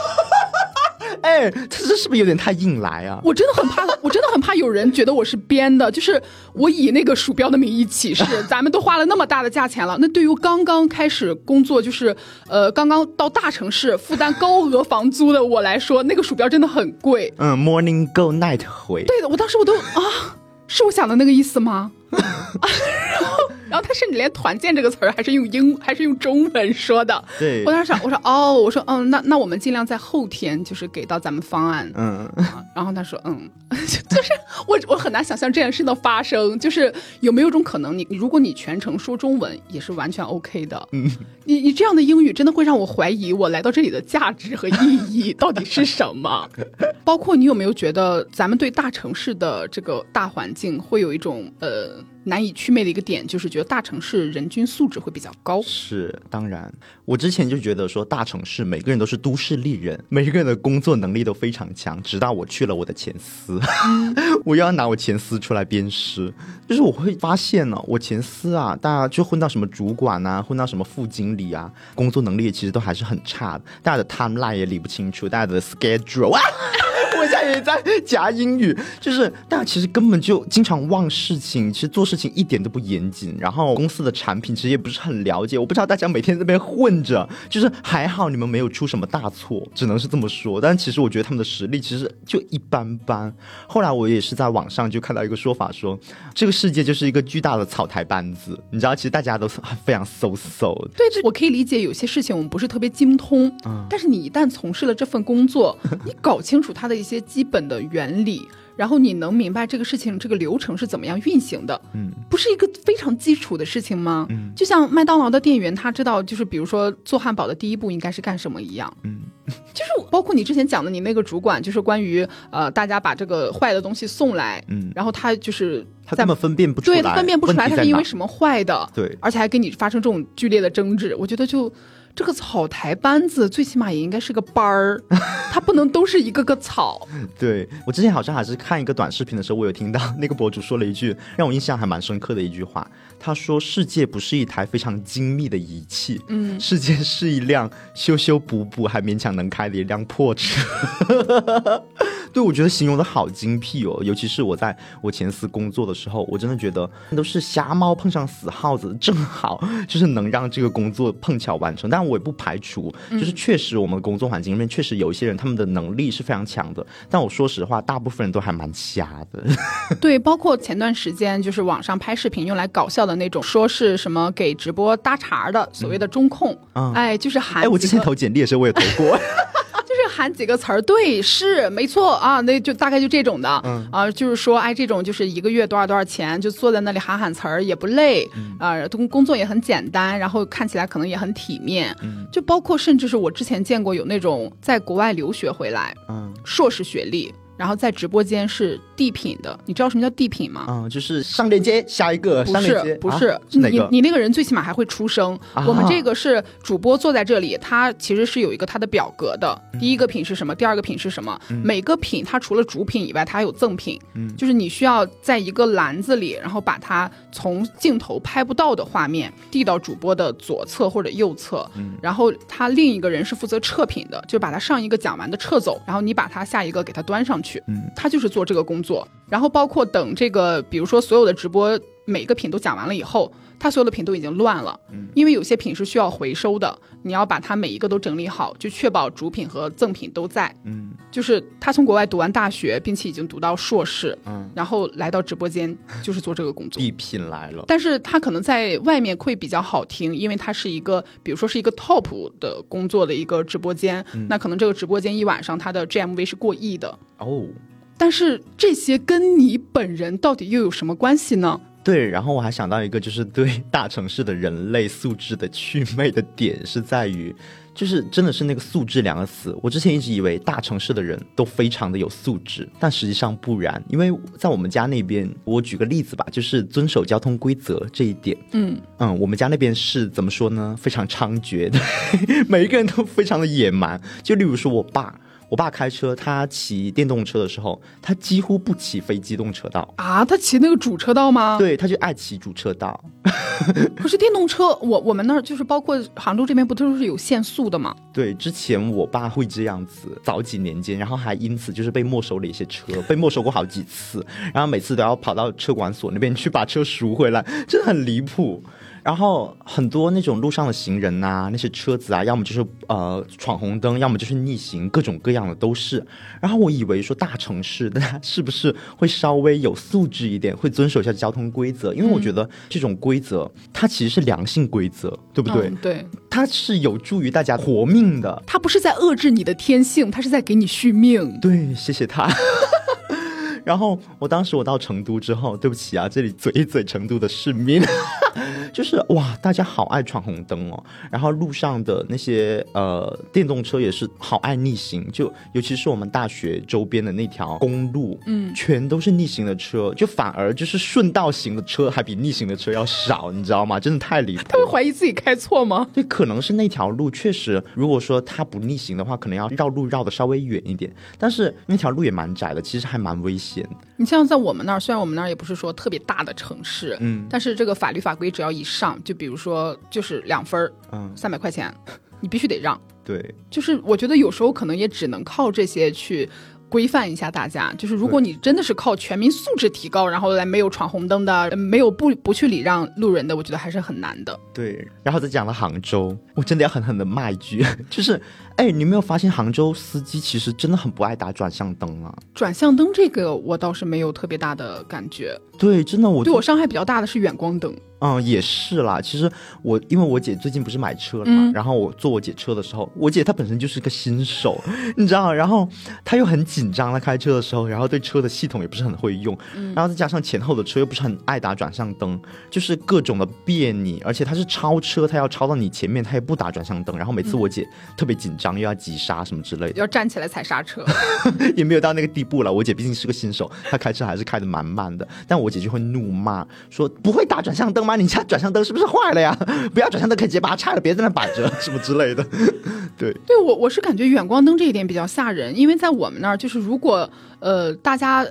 哎，他这是不是有点太硬来啊？我真的很怕，(laughs) 我真的很怕有人觉得我是编的。就是我以那个鼠标的名义起誓，(laughs) 咱们都花了那么大的价钱了，那对于刚刚开始工作，就是呃刚刚到大城市负担高额房租的我来说，那个鼠标真的很贵。嗯，Morning Go Night 回。对的，我当时我都啊，是我想的那个意思吗？(laughs) 然后。然后他甚至连“团建”这个词儿还是用英还是用中文说的。对，我当时想，我说哦，我说嗯，那那我们尽量在后天就是给到咱们方案。嗯，然后他说嗯，(laughs) 就是我我很难想象这件事的发生，就是有没有种可能，你如果你全程说中文也是完全 OK 的。嗯，(laughs) 你你这样的英语真的会让我怀疑我来到这里的价值和意义 (laughs) 到底是什么？包括你有没有觉得咱们对大城市的这个大环境会有一种呃？难以祛魅的一个点，就是觉得大城市人均素质会比较高。是，当然，我之前就觉得说大城市每个人都是都市丽人，(laughs) 每个人的工作能力都非常强。直到我去了我的前司，(laughs) 我又要拿我前司出来鞭尸，就是我会发现呢，我前司啊，大家就混到什么主管啊，混到什么副经理啊，工作能力其实都还是很差的，大家的 timeline 也理不清楚，大家的 schedule。(laughs) 我也在夹英语，就是大家其实根本就经常忘事情，其实做事情一点都不严谨。然后公司的产品其实也不是很了解，我不知道大家每天在那边混着，就是还好你们没有出什么大错，只能是这么说。但其实我觉得他们的实力其实就一般般。后来我也是在网上就看到一个说法，说这个世界就是一个巨大的草台班子，你知道，其实大家都是非常 so so。对，我可以理解有些事情我们不是特别精通，嗯，但是你一旦从事了这份工作，(laughs) 你搞清楚它的一些。基本的原理，然后你能明白这个事情这个流程是怎么样运行的，嗯，不是一个非常基础的事情吗？嗯，就像麦当劳的店员，他知道就是比如说做汉堡的第一步应该是干什么一样，嗯，就是包括你之前讲的你那个主管，就是关于呃大家把这个坏的东西送来，嗯，然后他就是他根本分辨不出来，对，他分辨不出来他是因为什么坏的，对，而且还跟你发生这种剧烈的争执，我觉得就。这个草台班子最起码也应该是个班儿，它不能都是一个个草。(laughs) 对我之前好像还是看一个短视频的时候，我有听到那个博主说了一句让我印象还蛮深刻的一句话，他说：“世界不是一台非常精密的仪器，嗯，世界是一辆修修补补还勉强能开的一辆破车。(laughs) ”对，我觉得形容的好精辟哦，尤其是我在我前司工作的时候，我真的觉得都是瞎猫碰上死耗子，正好就是能让这个工作碰巧完成。但我也不排除，就是确实我们工作环境里面确实有一些人，他们的能力是非常强的。但我说实话，大部分人都还蛮瞎的。(laughs) 对，包括前段时间就是网上拍视频用来搞笑的那种，说是什么给直播搭茬的所谓的中控，哎，就是喊。哎，我之前投简历的时候我也投过。(laughs) (laughs) 喊几个词儿，对，是没错啊，那就大概就这种的，啊，就是说，哎，这种就是一个月多少多少钱，就坐在那里喊喊词儿也不累，啊，工工作也很简单，然后看起来可能也很体面，就包括甚至是我之前见过有那种在国外留学回来，嗯，硕士学历。然后在直播间是地品的，你知道什么叫地品吗？嗯，就是上链接下一个，不是不是，你你那个人最起码还会出声。我们这个是主播坐在这里，他其实是有一个他的表格的，第一个品是什么，第二个品是什么，每个品它除了主品以外，它还有赠品，就是你需要在一个篮子里，然后把它从镜头拍不到的画面递到主播的左侧或者右侧，然后他另一个人是负责撤品的，就把他上一个讲完的撤走，然后你把他下一个给他端上去。去，嗯，他就是做这个工作，然后包括等这个，比如说所有的直播每个品都讲完了以后，他所有的品都已经乱了，嗯，因为有些品是需要回收的，你要把它每一个都整理好，就确保主品和赠品都在，嗯，就是他从国外读完大学，并且已经读到硕士，嗯，然后来到直播间就是做这个工作，一品来了，但是他可能在外面会比较好听，因为他是一个，比如说是一个 top 的工作的一个直播间，那可能这个直播间一晚上他的 GMV 是过亿的。哦，但是这些跟你本人到底又有什么关系呢？对，然后我还想到一个，就是对 (laughs) 大城市的人类素质的祛魅的点是在于，就是真的是那个素质两个词。我之前一直以为大城市的人都非常的有素质，但实际上不然。因为在我们家那边，我举个例子吧，就是遵守交通规则这一点，嗯嗯，我们家那边是怎么说呢？非常猖獗的，(laughs) 每一个人都非常的野蛮。就例如说我爸。我爸开车，他骑电动车的时候，他几乎不骑非机动车道啊。他骑那个主车道吗？对，他就爱骑主车道。(laughs) 可是电动车，我我们那儿就是包括杭州这边，不都是有限速的吗？对，之前我爸会这样子，早几年间，然后还因此就是被没收了一些车，被没收过好几次，然后每次都要跑到车管所那边去把车赎回来，真的很离谱。然后很多那种路上的行人呐，那些车子啊，要么就是呃闯红灯，要么就是逆行，各种各样的都是。然后我以为说大城市大家是不是会稍微有素质一点，会遵守一下交通规则？因为我觉得这种规则它其实是良性规则，对不对？对，它是有助于大家活命的。它不是在遏制你的天性，它是在给你续命。对，谢谢他。(laughs) 然后我当时我到成都之后，对不起啊，这里嘴一嘴成都的市民，(laughs) 就是哇，大家好爱闯红灯哦。然后路上的那些呃电动车也是好爱逆行，就尤其是我们大学周边的那条公路，嗯，全都是逆行的车，就反而就是顺道行的车还比逆行的车要少，你知道吗？真的太离谱。他会怀疑自己开错吗？对，可能是那条路确实，如果说他不逆行的话，可能要绕路绕的稍微远一点。但是那条路也蛮窄的，其实还蛮危险。你像在我们那儿，虽然我们那儿也不是说特别大的城市，嗯，但是这个法律法规只要一上，就比如说就是两分儿，嗯，三百块钱，你必须得让。对，就是我觉得有时候可能也只能靠这些去。规范一下大家，就是如果你真的是靠全民素质提高，然后来没有闯红灯的，没有不不去礼让路人的，我觉得还是很难的。对，然后再讲了杭州，我真的要狠狠的骂一句，(laughs) 就是，哎，你没有发现杭州司机其实真的很不爱打转向灯啊？转向灯这个我倒是没有特别大的感觉。对，真的我对我伤害比较大的是远光灯。嗯，也是啦。其实我因为我姐最近不是买车了嘛，然后我坐我姐车的时候，我姐她本身就是个新手，你知道，然后她又很紧张，她开车的时候，然后对车的系统也不是很会用，然后再加上前后的车又不是很爱打转向灯，就是各种的别扭。而且她是超车，她要超到你前面，她也不打转向灯，然后每次我姐特别紧张，又要急刹什么之类的，要站起来踩刹车，(laughs) 也没有到那个地步了。我姐毕竟是个新手，她开车还是开的蛮慢的，但我姐就会怒骂说不会打转向灯。灯吗？你家转向灯是不是坏了呀？(laughs) 不要转向灯，可以直接把它拆了，别在那摆着，什么之类的。(laughs) 对，对我我是感觉远光灯这一点比较吓人，因为在我们那儿，就是如果呃大家。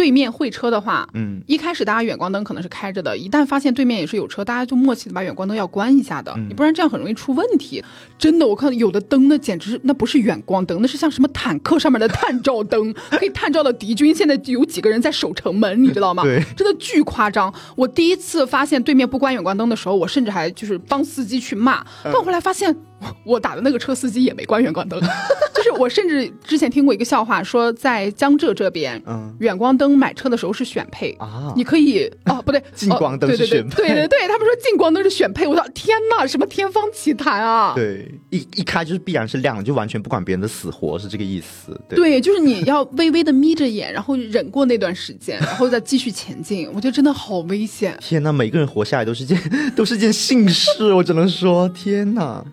对面会车的话，嗯，一开始大家远光灯可能是开着的，一旦发现对面也是有车，大家就默契的把远光灯要关一下的，你不然这样很容易出问题。真的，我看有的灯那简直那不是远光灯，那是像什么坦克上面的探照灯，(laughs) 可以探照到敌军现在有几个人在守城门，你知道吗？对，真的巨夸张。我第一次发现对面不关远光灯的时候，我甚至还就是帮司机去骂，但后来发现。(laughs) 我打的那个车司机也没关远光灯，就是我甚至之前听过一个笑话，说在江浙这边，嗯，远光灯买车的时候是选配啊，你可以 (laughs) 哦，不对，近光灯是选配，对对对，他们说近光灯是选配，我说天哪，什么天方奇谭啊！对，一一开就是必然是亮，就完全不管别人的死活，是这个意思。对，就是你要微微的眯着眼，然后忍过那段时间，然后再继续前进。我觉得真的好危险。天哪，每个人活下来都是件 (laughs) 都是件幸事，我只能说，天哪。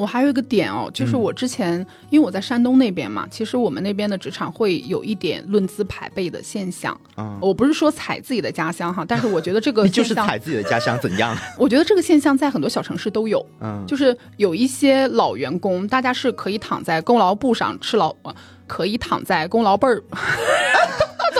我还有一个点哦，就是我之前因为我在山东那边嘛，其实我们那边的职场会有一点论资排辈的现象。啊，我不是说踩自己的家乡哈，但是我觉得这个 (laughs) 就是踩自己的家乡怎样？(laughs) 我觉得这个现象在很多小城市都有。嗯，(laughs) 就是有一些老员工，大家是可以躺在功劳簿上吃老，可以躺在功劳辈儿。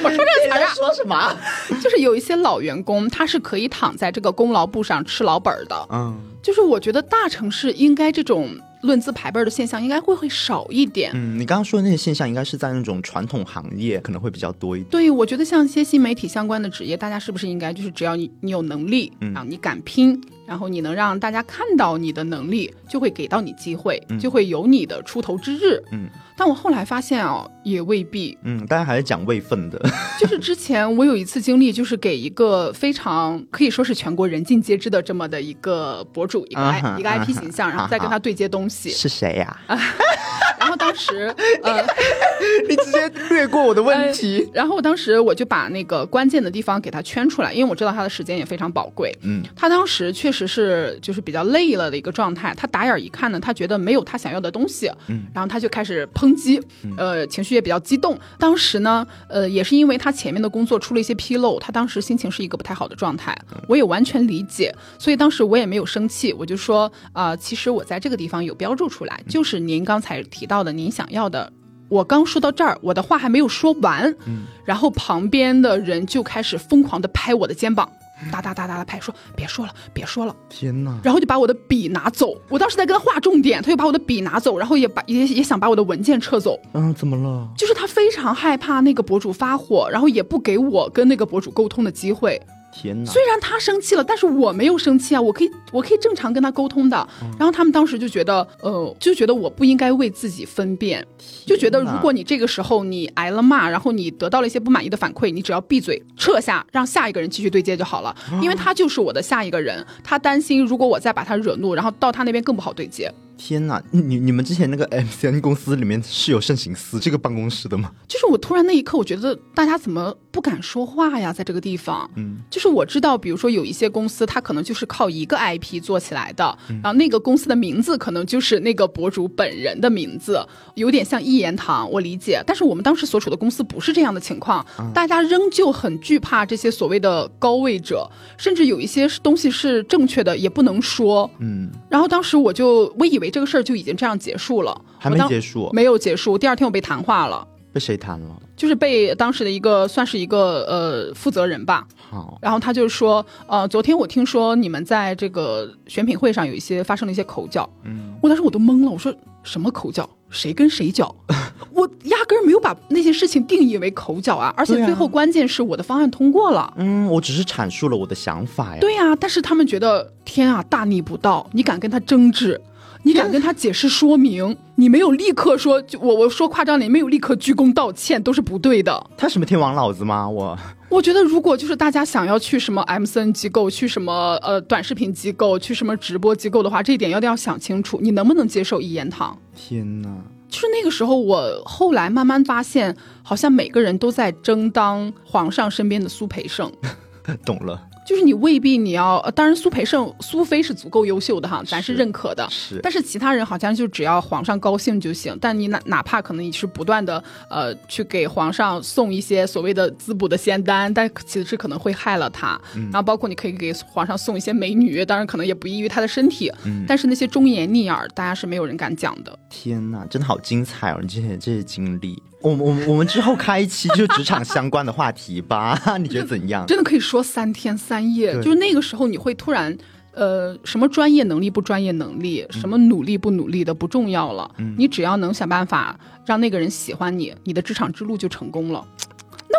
怎么说这个词啊？说什么？(laughs) 就是有一些老员工，他是可以躺在这个功劳簿上吃老本的。嗯，就是我觉得大城市应该这种论资排辈的现象应该会会少一点。嗯，你刚刚说的那些现象，应该是在那种传统行业可能会比较多一点。对，我觉得像一些新媒体相关的职业，大家是不是应该就是只要你你有能力，啊，你敢拼，然后你能让大家看到你的能力，就会给到你机会，就会有你的出头之日。嗯。但我后来发现哦，也未必。嗯，大家还是讲位分的。(laughs) 就是之前我有一次经历，就是给一个非常可以说是全国人尽皆知的这么的一个博主，一个 I 一个 IP 形象，然后再跟他对接东西。是谁呀？(laughs) 然后当时，呃，(laughs) 你直接略过我的问题。然后当时我就把那个关键的地方给他圈出来，因为我知道他的时间也非常宝贵。嗯，他当时确实是就是比较累了的一个状态。他打眼一看呢，他觉得没有他想要的东西。嗯，然后他就开始抨。击，呃，情绪也比较激动。当时呢，呃，也是因为他前面的工作出了一些纰漏，他当时心情是一个不太好的状态。我也完全理解，所以当时我也没有生气，我就说，啊，其实我在这个地方有标注出来，就是您刚才提到的您想要的。我刚说到这儿，我的话还没有说完，嗯，然后旁边的人就开始疯狂的拍我的肩膀。哒哒哒哒的拍，说别说了，别说了，天哪！然后就把我的笔拿走。我当时在跟他画重点，他又把我的笔拿走，然后也把也也想把我的文件撤走。嗯，怎么了？就是他非常害怕那个博主发火，然后也不给我跟那个博主沟通的机会。天哪！虽然他生气了，但是我没有生气啊，我可以，我可以正常跟他沟通的。然后他们当时就觉得，呃，就觉得我不应该为自己分辨，就觉得如果你这个时候你挨了骂，然后你得到了一些不满意的反馈，你只要闭嘴撤下，让下一个人继续对接就好了，因为他就是我的下一个人。他担心如果我再把他惹怒，然后到他那边更不好对接。天呐，你你们之前那个 MCN 公司里面是有盛行司这个办公室的吗？就是我突然那一刻，我觉得大家怎么不敢说话呀？在这个地方，嗯，就是我知道，比如说有一些公司，它可能就是靠一个 IP 做起来的，然后那个公司的名字可能就是那个博主本人的名字，有点像一言堂，我理解。但是我们当时所处的公司不是这样的情况，大家仍旧很惧怕这些所谓的高位者，甚至有一些东西是正确的也不能说，嗯。然后当时我就我以为。这个事儿就已经这样结束了，还没结束，没有结束。第二天我被谈话了，被谁谈了？就是被当时的一个算是一个呃负责人吧。好，然后他就说，呃，昨天我听说你们在这个选品会上有一些发生了一些口角。嗯，我当时我都懵了，我说什么口角？谁跟谁角？(laughs) 我压根儿没有把那些事情定义为口角啊！而且最后关键是我的方案通过了。嗯，我只是阐述了我的想法呀。对呀，但是他们觉得天啊，大逆不道！你敢跟他争执？你敢跟他解释说明？你没有立刻说，就我我说夸张点，没有立刻鞠躬道歉，都是不对的。他什么天王老子吗？我 (laughs) 我觉得，如果就是大家想要去什么 M C N 机构，去什么呃短视频机构，去什么直播机构的话，这一点一定要想清楚，你能不能接受一言堂？天哪！就是那个时候，我后来慢慢发现，好像每个人都在争当皇上身边的苏培盛。(laughs) 懂了。就是你未必你要，当然苏培盛、苏菲是足够优秀的哈，咱是认可的。是，但是其他人好像就只要皇上高兴就行。但你哪哪怕可能你是不断的呃去给皇上送一些所谓的滋补的仙丹，但其实可能会害了他。然后包括你可以给皇上送一些美女，当然可能也不益于他的身体。嗯。但是那些忠言逆耳，大家是没有人敢讲的。天哪，真的好精彩哦！你之前这些经历。我我我们之后开一期就职场相关的话题吧，(laughs) 你觉得怎样？真的可以说三天三夜，就是那个时候你会突然，呃，什么专业能力不专业能力，什么努力不努力的不重要了，你只要能想办法让那个人喜欢你，你的职场之路就成功了。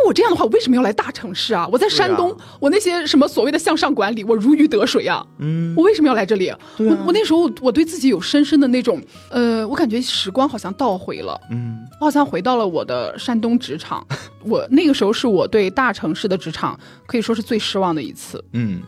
那我这样的话，我为什么要来大城市啊？我在山东，我那些什么所谓的向上管理，我如鱼得水啊。嗯，我为什么要来这里？我我那时候我对自己有深深的那种，呃，我感觉时光好像倒回了。嗯，我好像回到了我的山东职场。(laughs) 我那个时候是我对大城市的职场可以说是最失望的一次。嗯。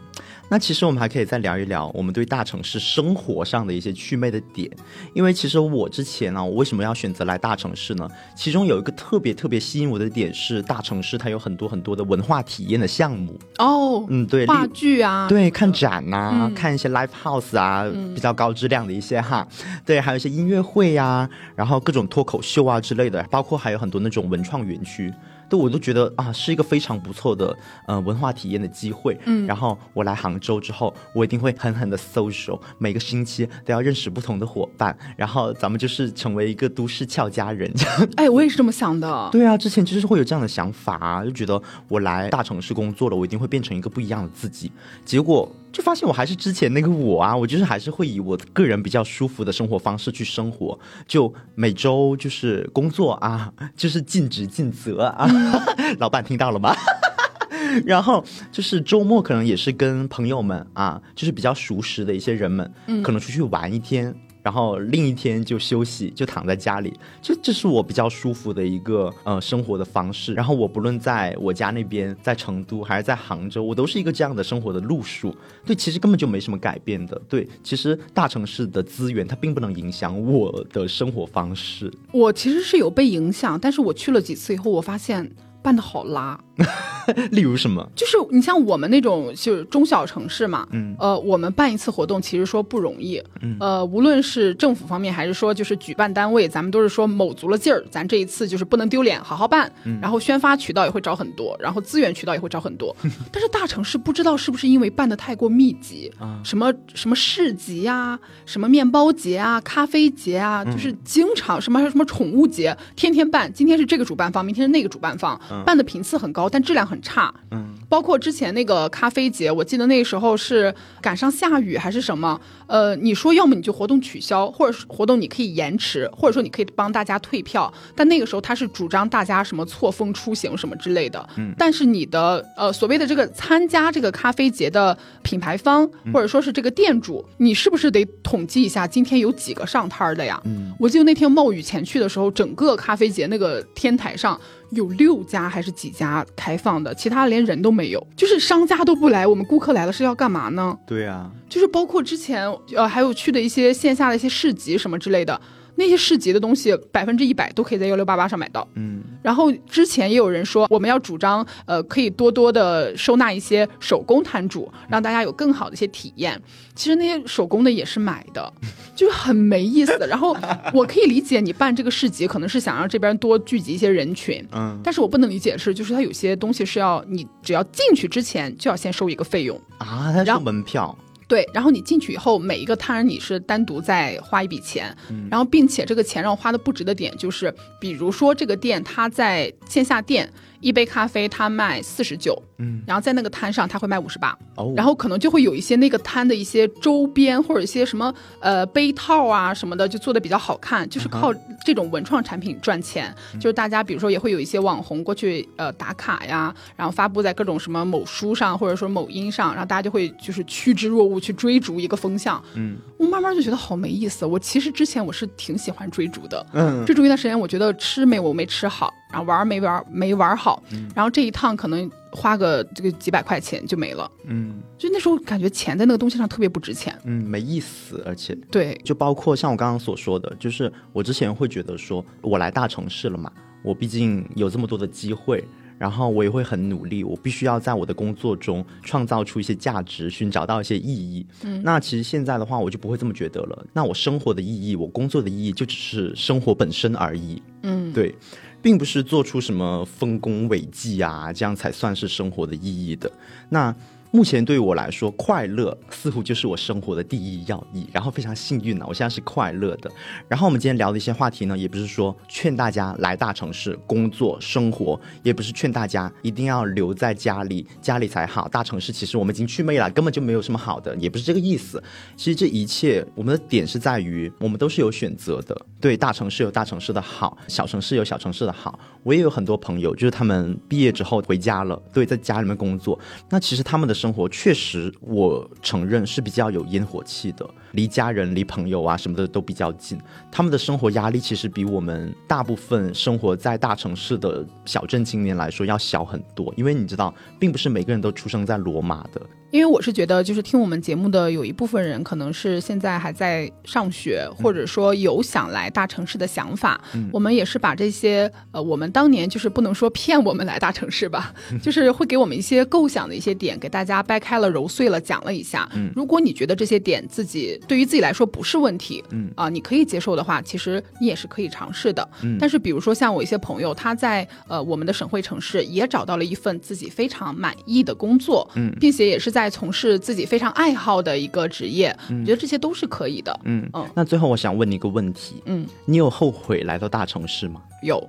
那其实我们还可以再聊一聊我们对大城市生活上的一些趣味的点，因为其实我之前呢，我为什么要选择来大城市呢？其中有一个特别特别吸引我的点是，大城市它有很多很多的文化体验的项目哦，嗯，对，话剧啊，对，看展呐，看一些 live house 啊，比较高质量的一些哈，对，还有一些音乐会呀，然后各种脱口秀啊之类的，包括还有很多那种文创园区。我都觉得啊，是一个非常不错的呃文化体验的机会。嗯，然后我来杭州之后，我一定会狠狠的 social，每个星期都要认识不同的伙伴，然后咱们就是成为一个都市俏佳人。(laughs) 哎，我也是这么想的。对啊，之前就是会有这样的想法，啊就觉得我来大城市工作了，我一定会变成一个不一样的自己。结果。就发现我还是之前那个我啊，我就是还是会以我个人比较舒服的生活方式去生活，就每周就是工作啊，(laughs) 就是尽职尽责啊，(laughs) 老板听到了吗？(laughs) 然后就是周末可能也是跟朋友们啊，就是比较熟识的一些人们，可能出去玩一天。然后另一天就休息，就躺在家里，就这是我比较舒服的一个呃生活的方式。然后我不论在我家那边，在成都还是在杭州，我都是一个这样的生活的路数。对，其实根本就没什么改变的。对，其实大城市的资源它并不能影响我的生活方式。我其实是有被影响，但是我去了几次以后，我发现。办的好拉，(laughs) 例如什么？就是你像我们那种就是中小城市嘛，嗯，呃，我们办一次活动其实说不容易，嗯，呃，无论是政府方面还是说就是举办单位，咱们都是说卯足了劲儿，咱这一次就是不能丢脸，好好办，嗯，然后宣发渠道也会找很多，然后资源渠道也会找很多，(laughs) 但是大城市不知道是不是因为办的太过密集啊，什么什么市集啊，什么面包节啊，咖啡节啊，就是经常什么还有什么宠物节，天天办，今天是这个主办方，明天是那个主办方。办的频次很高，但质量很差。嗯，包括之前那个咖啡节，我记得那个时候是赶上下雨还是什么？呃，你说要么你就活动取消，或者是活动你可以延迟，或者说你可以帮大家退票。但那个时候他是主张大家什么错峰出行什么之类的。嗯，但是你的呃所谓的这个参加这个咖啡节的品牌方或者说是这个店主，你是不是得统计一下今天有几个上摊的呀？嗯，我记得那天冒雨前去的时候，整个咖啡节那个天台上。有六家还是几家开放的，其他连人都没有，就是商家都不来，我们顾客来了是要干嘛呢？对呀，就是包括之前呃还有去的一些线下的一些市集什么之类的。那些市集的东西百分之一百都可以在幺六八八上买到。嗯，然后之前也有人说我们要主张，呃，可以多多的收纳一些手工摊主，让大家有更好的一些体验。其实那些手工的也是买的，(laughs) 就是很没意思。(laughs) 然后我可以理解你办这个市集可能是想让这边多聚集一些人群，嗯，但是我不能理解的是，就是它有些东西是要你只要进去之前就要先收一个费用啊，它收门票。对，然后你进去以后，每一个摊你是单独再花一笔钱，然后并且这个钱让我花的不值的点就是，比如说这个店它在线下店。一杯咖啡它卖四十九，嗯，然后在那个摊上它会卖五十八，哦，然后可能就会有一些那个摊的一些周边或者一些什么呃杯套啊什么的，就做的比较好看，就是靠这种文创产品赚钱。就是大家比如说也会有一些网红过去呃打卡呀，然后发布在各种什么某书上或者说某音上，然后大家就会就是趋之若鹜去追逐一个风向。嗯，我慢慢就觉得好没意思。我其实之前我是挺喜欢追逐的，嗯，追逐一段时间，我觉得吃没我没吃好。然后玩没玩没玩好，然后这一趟可能花个这个几百块钱就没了。嗯，就那时候感觉钱在那个东西上特别不值钱。嗯，没意思，而且对，就包括像我刚刚所说的，就是我之前会觉得说，我来大城市了嘛，我毕竟有这么多的机会。然后我也会很努力，我必须要在我的工作中创造出一些价值，寻找到一些意义。嗯，那其实现在的话，我就不会这么觉得了。那我生活的意义，我工作的意义，就只是生活本身而已。嗯，对，并不是做出什么丰功伟绩啊，这样才算是生活的意义的。那。目前对于我来说，快乐似乎就是我生活的第一要义。然后非常幸运呢，我现在是快乐的。然后我们今天聊的一些话题呢，也不是说劝大家来大城市工作生活，也不是劝大家一定要留在家里，家里才好。大城市其实我们已经去魅了，根本就没有什么好的，也不是这个意思。其实这一切，我们的点是在于，我们都是有选择的。对，大城市有大城市的好，小城市有小城市的好。我也有很多朋友，就是他们毕业之后回家了，对，在家里面工作。那其实他们的。生活确实，我承认是比较有烟火气的，离家人、离朋友啊什么的都比较近。他们的生活压力其实比我们大部分生活在大城市的小镇青年来说要小很多，因为你知道，并不是每个人都出生在罗马的。因为我是觉得，就是听我们节目的有一部分人，可能是现在还在上学，或者说有想来大城市的想法。我们也是把这些，呃，我们当年就是不能说骗我们来大城市吧，就是会给我们一些构想的一些点，给大家掰开了揉碎了讲了一下。嗯如果你觉得这些点自己对于自己来说不是问题，嗯啊，你可以接受的话，其实你也是可以尝试的。嗯但是比如说像我一些朋友，他在呃我们的省会城市也找到了一份自己非常满意的工作，嗯，并且也是在。在从事自己非常爱好的一个职业，嗯我觉得这些都是可以的。嗯嗯，那最后我想问你一个问题，嗯，你有后悔来到大城市吗？有。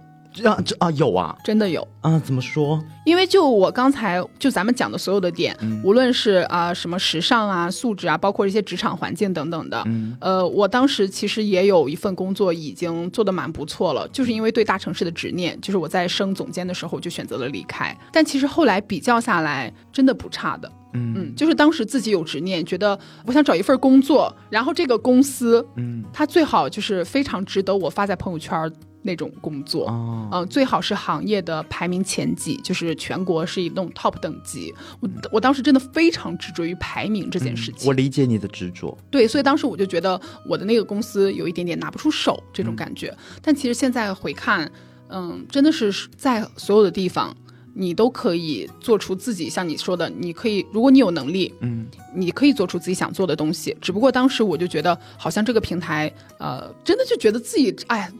啊，这啊有啊，真的有啊？怎么说？因为就我刚才就咱们讲的所有的点，无论是啊什么时尚啊、素质啊，包括一些职场环境等等的，嗯，呃，我当时其实也有一份工作已经做的蛮不错了，就是因为对大城市的执念，就是我在升总监的时候就选择了离开。但其实后来比较下来，真的不差的，嗯嗯，就是当时自己有执念，觉得我想找一份工作，然后这个公司，嗯，它最好就是非常值得我发在朋友圈。那种工作，嗯，最好是行业的排名前几，就是全国是一那种 top 等级。我我当时真的非常执着于排名这件事情。我理解你的执着。对，所以当时我就觉得我的那个公司有一点点拿不出手这种感觉。但其实现在回看，嗯，真的是在所有的地方，你都可以做出自己像你说的，你可以，如果你有能力，嗯，你可以做出自己想做的东西。只不过当时我就觉得，好像这个平台，呃，真的就觉得自己，哎。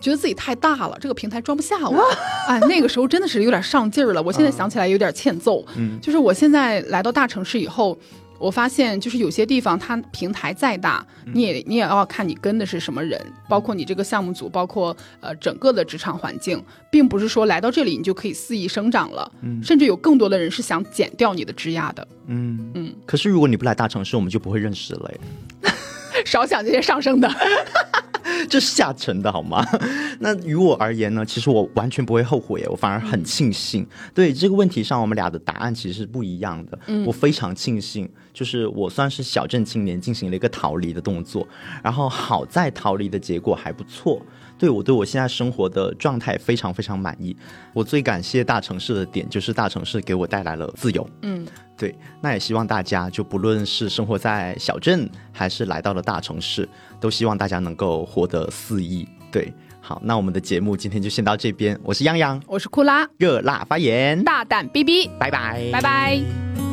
觉得自己太大了，这个平台装不下我。(laughs) 哎，那个时候真的是有点上劲儿了。我现在想起来有点欠揍。嗯，就是我现在来到大城市以后，我发现就是有些地方它平台再大，你也你也要看你跟的是什么人，包括你这个项目组，包括呃整个的职场环境，并不是说来到这里你就可以肆意生长了。嗯，甚至有更多的人是想减掉你的枝桠的。嗯嗯。可是如果你不来大城市，我们就不会认识了。(laughs) 少想这些上升的。(laughs) 这是下沉的好吗？(laughs) 那于我而言呢？其实我完全不会后悔，我反而很庆幸。对这个问题上，我们俩的答案其实是不一样的。我非常庆幸，就是我算是小镇青年进行了一个逃离的动作，然后好在逃离的结果还不错。对我对我现在生活的状态非常非常满意。我最感谢大城市的点，就是大城市给我带来了自由。嗯。对，那也希望大家就不论是生活在小镇，还是来到了大城市，都希望大家能够活得肆意。对，好，那我们的节目今天就先到这边。我是泱泱，我是库拉，热辣发言，大胆逼逼，拜拜，拜拜。